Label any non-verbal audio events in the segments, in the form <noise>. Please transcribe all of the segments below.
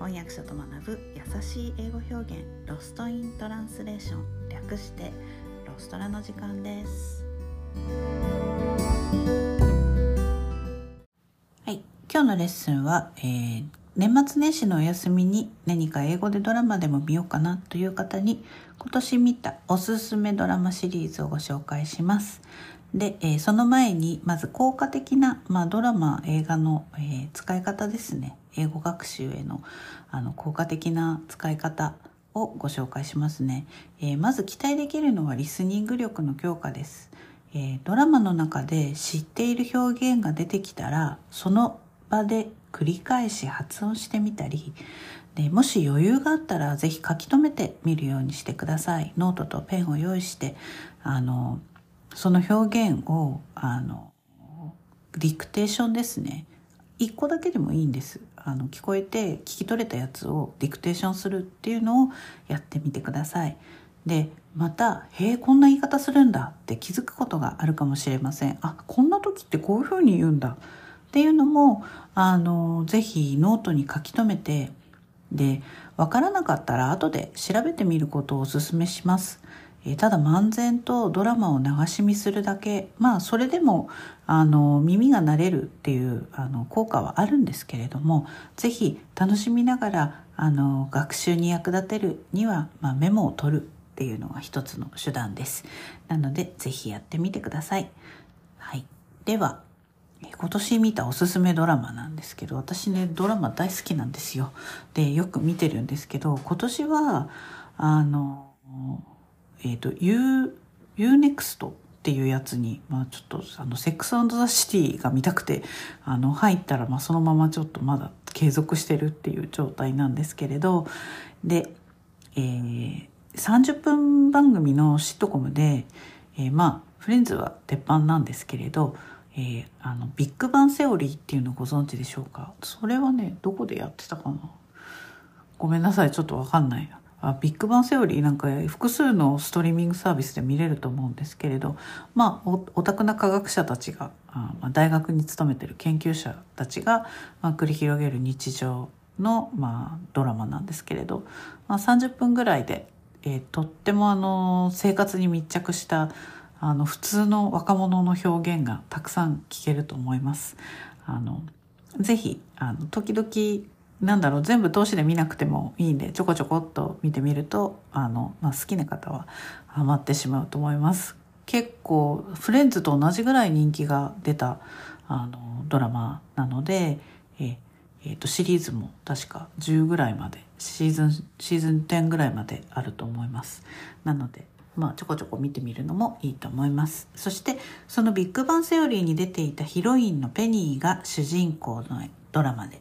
翻訳者と学ぶ優しい英語表現ロストイントランスレーション略してロストラの時間です。はい。今日のレッスンは、えー、年末年始のお休みに何か英語でドラマでも見ようかなという方に今年見たおすすめドラマシリーズをご紹介します。で、えー、その前にまず効果的な、まあ、ドラマ映画の、えー、使い方ですね。英語学習へのあの効果的な使い方をご紹介しますね、えー、まず期待できるのはリスニング力の強化です、えドラマの中で知っている表現が出てきたらその場で繰り返し発音してみたりでもし余裕があったら是非書き留めてみるようにしてください。ノートとペンを用意してあのその表現をあのディクテーションですね。1個だけでもいいんです。あの聞こえて聞き取れたやつをディクテーションするっていうのをやってみてください。でまた「へえこんな言い方するんだ」って気づくことがあるかもしれません。あこんな時ってこういうふうに言うんだっていうのもあのぜひノートに書き留めてで分からなかったら後で調べてみることをおすすめします。えただ漫然とドラマを流し見するだけ。まあそれでもあの耳が慣れるっていうあの効果はあるんですけれども是非楽しみながらあの学習に役立てるには、まあ、メモを取るっていうのが一つの手段です。なので是非やってみてください、はい、では今年見たおすすめドラマなんですけど私ねドラマ大好きなんですよ。でよく見てるんですけど今年はあのえっ、ー、と U UNEXT っていうやつに、まあ、ちょっとあのセックスザ・シティが見たくてあの入ったら、まあ、そのままちょっとまだ継続してるっていう状態なんですけれどで、えー、30分番組のシットコムで、えー、まあフレンズは鉄板なんですけれど、えー、あのビッグバンセオリーっていうのご存知でしょうか？それはねどこでやってたかな？ごめんなさいちょっとわかんないあビッグバンセオリーなんか複数のストリーミングサービスで見れると思うんですけれどまあオタクな科学者たちがあ、まあ、大学に勤めてる研究者たちが、まあ、繰り広げる日常の、まあ、ドラマなんですけれど、まあ、30分ぐらいで、えー、とってもあの生活に密着したあの普通の若者の表現がたくさん聞けると思います。あのぜひあの時々なんだろう全部通しで見なくてもいいんでちょこちょこっと見てみるとあの、まあ、好きな方はハマってしまうと思います。結構フレンズと同じぐらい人気が出たあのドラマなのでええー、とシリーズも確か10ぐらいまでシーズンシーズン10ぐらいまであると思います。なのでまあ、ちょこちょこ見てみるのもいいと思います。そしてそのビッグバンセオリーに出ていたヒロインのペニーが主人公のドラマで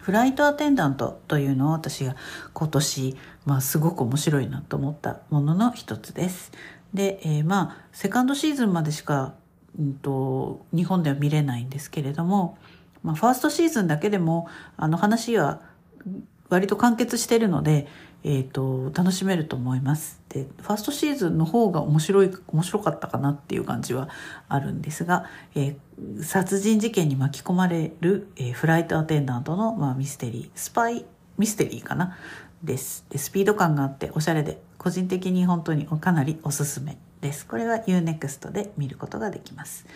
フライトアテンダントというのを私が今年、まあ、すごく面白いなと思ったものの一つです。で、えー、まあセカンドシーズンまでしか、うんと、日本では見れないんですけれども、まあ、ファーストシーズンだけでもあの話は割と完結してるので、えーと、楽しめると思います。でファーストシーズンの方が面白い面白かったかなっていう感じはあるんですが、えー、殺人事件に巻き込まれる、えー、フライトアテンダントの、まあ、ミステリースパイミステリーかな？ですでスピード感があっておしゃれで個人的に本当にかなりおすすめです。これは UNEXT で見ることができます。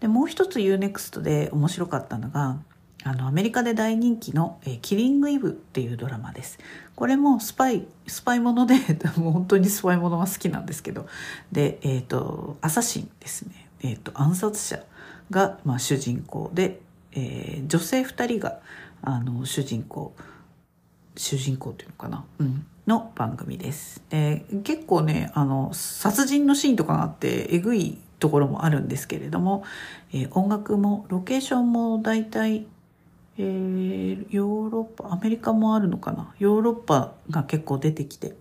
でもう一つ UNEXT で面白かったのがあのアメリカで大人気の、え、キリングイブっていうドラマです。これもスパイスパイもので <laughs> もう本当にスパイものが好きなんですけどでえっ、ー、とアサシンですね、えーと、暗殺者が、まあ、主人公。で、えー、女性2人があの主人公。主人公っていうのかな、うん、の番組です。で結構ねあの殺人のシーンとかがあってえぐいところもあるんですけれども、えー、音楽もロケーションも大体えー、ヨーロッパアメリカもあるのかな？ヨーロッパが結構出てきて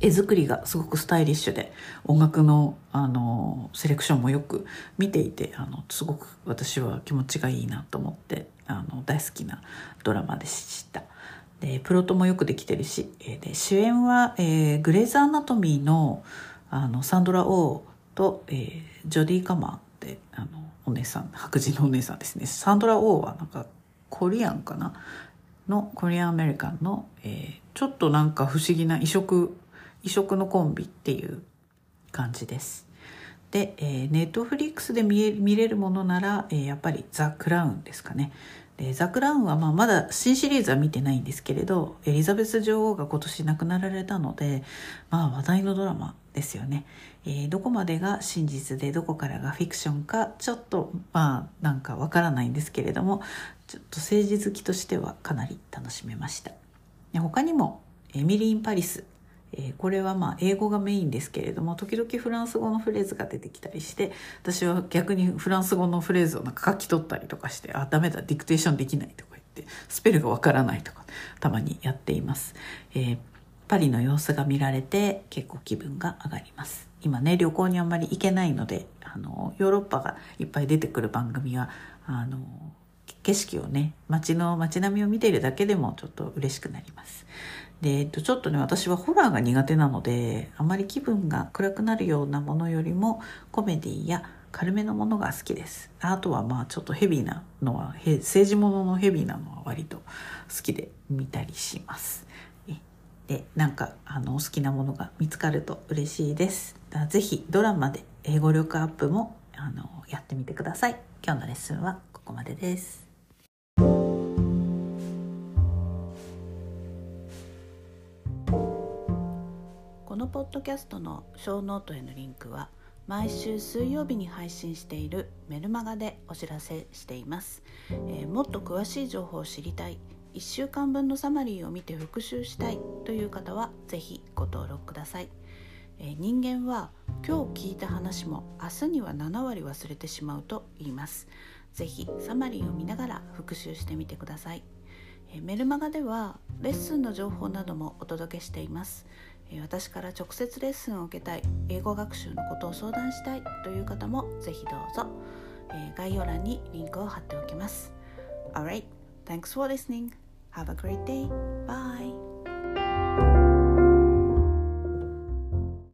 絵作りがすごくスタイリッシュで音楽のあのセレクションもよく見ていてあのすごく私は気持ちがいいなと思ってあの大好きなドラマでした。でプロットもよくできてるしで主演は、えー、グレイズ・アナトミーのあのサンドラ・オーと、えー、ジョディ・カマーってあのお姉さん白人のお姉さんですね。サンドラ・オーはなんかコリアンかな？のコリアンアメリカンの、えー、ちょっとなんか不思議な異色異色のコンビっていう感じです。で、えー、ネットフリックスで見え見れるものなら、えー、やっぱりザ・クラウンですかね。でザ・クラウンはまあまだ新シリーズは見てないんですけれどエリザベス女王が今年亡くなられたので、まあ、話題のドラマですよね、えー、どこまでが真実でどこからがフィクションかちょっとまあなんかわからないんですけれどもちょっと政治好きとしてはかなり楽しめました。他にもエミリー・ン・パリス。えー、これはまあ英語がメインですけれども時々フランス語のフレーズが出てきたりして私は逆にフランス語のフレーズをなんか書き取ったりとかしてあダメだディクテーションできないとか言ってスペルがわからないとかたまにやっています、えー、パリの様子が見られて結構気分が上がります。今ね旅行にあんまり行けないのであのヨーロッパがいっぱい出てくる番組はあの景色をね街の街並みを見ているだけでもちょっと嬉しくなります。で、えっと、ちょっとね私はホラーが苦手なのであまり気分が暗くなるようなものよりもコメディや軽めのものが好きです。あとはまあちょっとヘビーなのは政治もののヘビーなのは割と好きで見たりします。でなんかあのお好きなものが見つかると嬉しいです。是非ドラマで英語力アップもあのやってみてください。今日のレッスンはここまでです。このポッドキャストのショーノートへのリンクは毎週水曜日に配信しているメルマガでお知らせしています、えー、もっと詳しい情報を知りたい。1週間分のサマリーを見て復習したいという方は是非ご登録ください、えー、人間は今日聞いた話も明日には7割忘れてしまうと言います。是非サマリーを見ながら復習してみてください。えメルマガではレッスンの情報などもお届けしています。私から直接レッスンを受けたい英語学習のことを相談したいという方もぜひどうぞ。え概要欄にリンクを貼っておきます。Alright, thanks for listening. Have a great day. Bye.